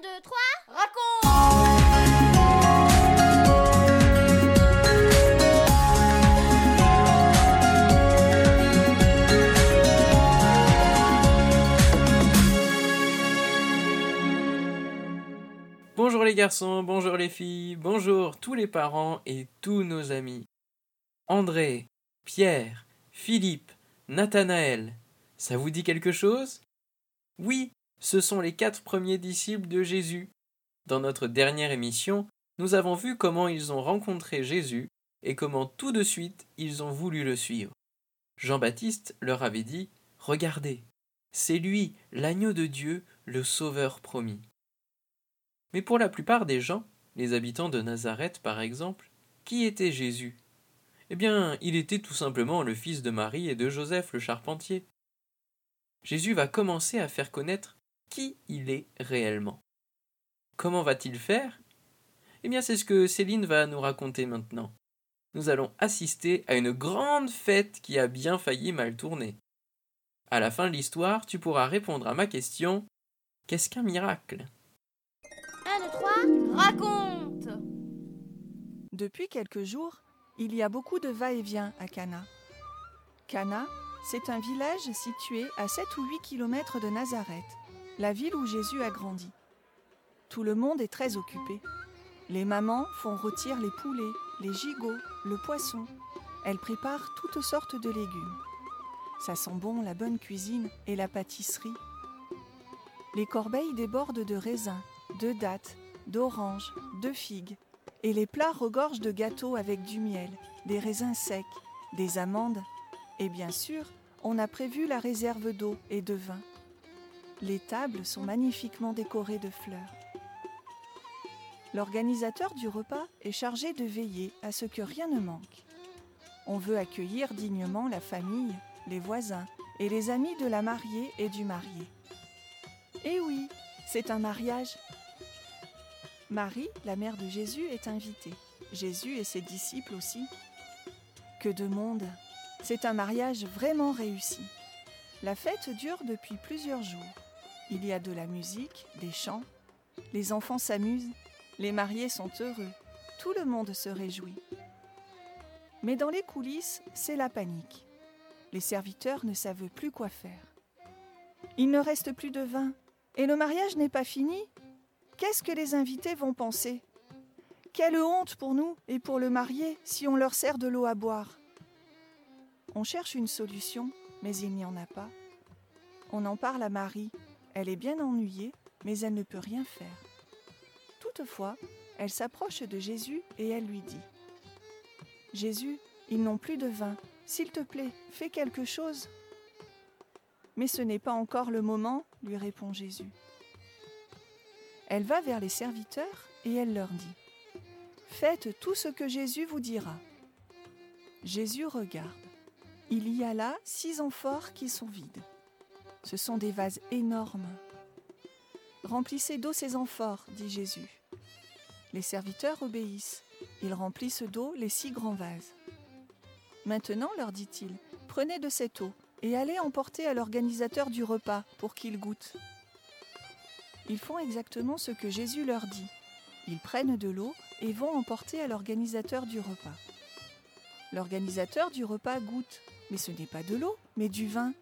1, 2, 3, raconte Bonjour les garçons, bonjour les filles, bonjour tous les parents et tous nos amis. André, Pierre, Philippe, Nathanaël, ça vous dit quelque chose? Oui, ce sont les quatre premiers disciples de Jésus. Dans notre dernière émission, nous avons vu comment ils ont rencontré Jésus et comment tout de suite ils ont voulu le suivre. Jean-Baptiste leur avait dit Regardez, c'est lui, l'agneau de Dieu, le Sauveur promis. Mais pour la plupart des gens, les habitants de Nazareth par exemple, qui était Jésus? Eh bien, il était tout simplement le fils de Marie et de Joseph le charpentier. Jésus va commencer à faire connaître qui il est réellement. Comment va-t-il faire? Eh bien, c'est ce que Céline va nous raconter maintenant. Nous allons assister à une grande fête qui a bien failli mal tourner. À la fin de l'histoire, tu pourras répondre à ma question Qu'est-ce qu'un miracle? 1, 2, 3, raconte Depuis quelques jours, il y a beaucoup de va-et-vient à Cana. Cana, c'est un village situé à 7 ou 8 kilomètres de Nazareth, la ville où Jésus a grandi. Tout le monde est très occupé. Les mamans font rôtir les poulets, les gigots, le poisson. Elles préparent toutes sortes de légumes. Ça sent bon la bonne cuisine et la pâtisserie. Les corbeilles débordent de raisins, de dattes, d'oranges, de figues, et les plats regorgent de gâteaux avec du miel, des raisins secs, des amandes, et bien sûr, on a prévu la réserve d'eau et de vin. Les tables sont magnifiquement décorées de fleurs. L'organisateur du repas est chargé de veiller à ce que rien ne manque. On veut accueillir dignement la famille, les voisins et les amis de la mariée et du marié. Eh oui, c'est un mariage. Marie, la mère de Jésus, est invitée. Jésus et ses disciples aussi. Que de monde C'est un mariage vraiment réussi. La fête dure depuis plusieurs jours. Il y a de la musique, des chants. Les enfants s'amusent. Les mariés sont heureux. Tout le monde se réjouit. Mais dans les coulisses, c'est la panique. Les serviteurs ne savent plus quoi faire. Il ne reste plus de vin. Et le mariage n'est pas fini Qu'est-ce que les invités vont penser? Quelle honte pour nous et pour le marié si on leur sert de l'eau à boire. On cherche une solution, mais il n'y en a pas. On en parle à Marie. Elle est bien ennuyée, mais elle ne peut rien faire. Toutefois, elle s'approche de Jésus et elle lui dit Jésus, ils n'ont plus de vin. S'il te plaît, fais quelque chose. Mais ce n'est pas encore le moment, lui répond Jésus. Elle va vers les serviteurs et elle leur dit Faites tout ce que Jésus vous dira. Jésus regarde. Il y a là six amphores qui sont vides. Ce sont des vases énormes. Remplissez d'eau ces amphores, dit Jésus. Les serviteurs obéissent. Ils remplissent d'eau les six grands vases. Maintenant, leur dit-il, prenez de cette eau et allez emporter à l'organisateur du repas pour qu'il goûte. Ils font exactement ce que Jésus leur dit. Ils prennent de l'eau et vont emporter à l'organisateur du repas. L'organisateur du repas goûte, mais ce n'est pas de l'eau, mais du vin.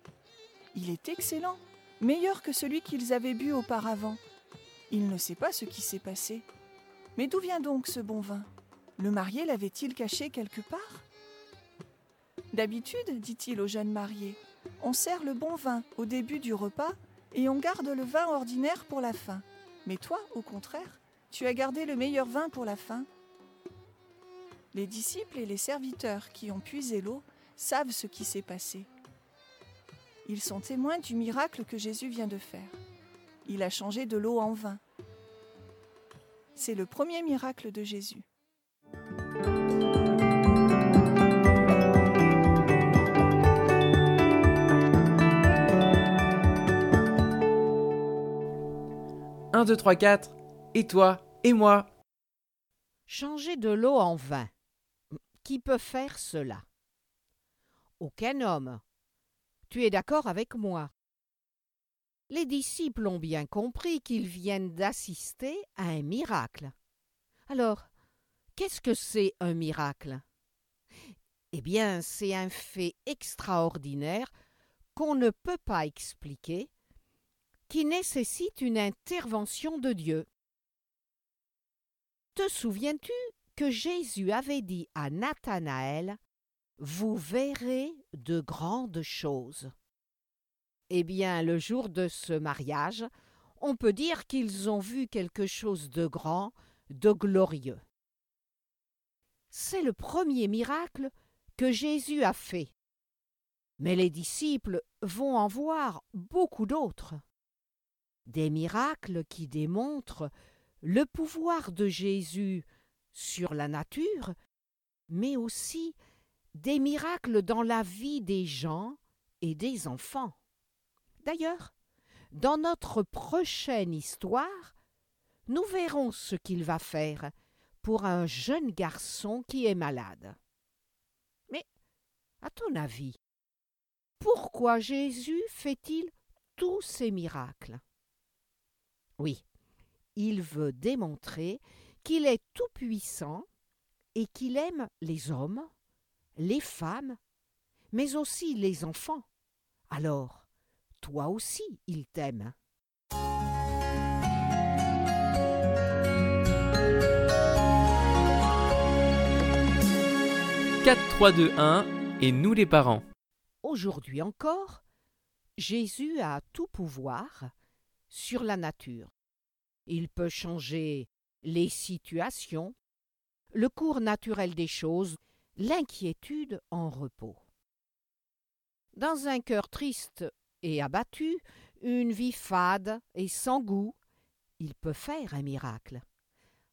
Il est excellent, meilleur que celui qu'ils avaient bu auparavant. Il ne sait pas ce qui s'est passé. Mais d'où vient donc ce bon vin? Le marié l'avait-il caché quelque part? D'habitude, dit-il au jeune marié, on sert le bon vin au début du repas et on garde le vin ordinaire pour la fin. Mais toi, au contraire, tu as gardé le meilleur vin pour la fin. Les disciples et les serviteurs qui ont puisé l'eau savent ce qui s'est passé. Ils sont témoins du miracle que Jésus vient de faire. Il a changé de l'eau en vin. C'est le premier miracle de Jésus. Un, deux, trois, quatre. Et toi Et moi Changer de l'eau en vin. Qui peut faire cela? Aucun homme. Tu es d'accord avec moi? Les disciples ont bien compris qu'ils viennent d'assister à un miracle. Alors, qu'est-ce que c'est un miracle? Eh bien, c'est un fait extraordinaire qu'on ne peut pas expliquer, qui nécessite une intervention de Dieu. Te souviens-tu que Jésus avait dit à Nathanaël Vous verrez de grandes choses eh bien, le jour de ce mariage, on peut dire qu'ils ont vu quelque chose de grand, de glorieux. C'est le premier miracle que Jésus a fait. Mais les disciples vont en voir beaucoup d'autres. Des miracles qui démontrent le pouvoir de Jésus sur la nature, mais aussi des miracles dans la vie des gens et des enfants. D'ailleurs, dans notre prochaine histoire, nous verrons ce qu'il va faire pour un jeune garçon qui est malade. Mais, à ton avis, pourquoi Jésus fait-il tous ces miracles? Oui, il veut démontrer qu'il est tout-puissant et qu'il aime les hommes, les femmes, mais aussi les enfants. Alors, toi aussi il t'aime. 4, 3, 2, 1 et nous les parents. Aujourd'hui encore, Jésus a tout pouvoir sur la nature. Il peut changer les situations, le cours naturel des choses, l'inquiétude en repos. Dans un cœur triste et abattu, une vie fade et sans goût, il peut faire un miracle,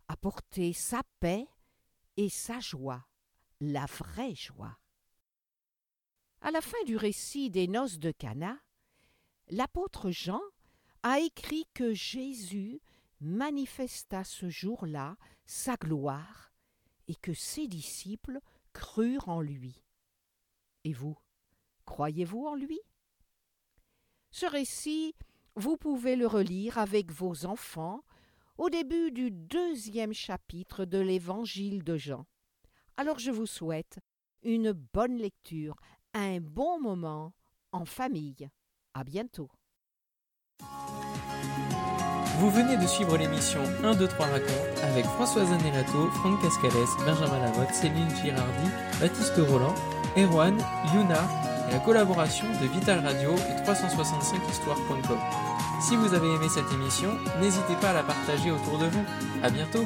apporter sa paix et sa joie, la vraie joie. À la fin du récit des noces de Cana, l'apôtre Jean a écrit que Jésus manifesta ce jour-là sa gloire et que ses disciples crurent en lui. Et vous, croyez-vous en lui? Ce récit, vous pouvez le relire avec vos enfants au début du deuxième chapitre de l'Évangile de Jean. Alors je vous souhaite une bonne lecture, un bon moment en famille. À bientôt. Vous venez de suivre l'émission 1, 2, 3 raconte avec Françoise Anelato, Franck Cascales, Benjamin Lamotte, Céline Girardi, Baptiste Roland, Erwan, Yuna, et la collaboration de Vital Radio et 365histoire.com. Si vous avez aimé cette émission, n'hésitez pas à la partager autour de vous. À bientôt!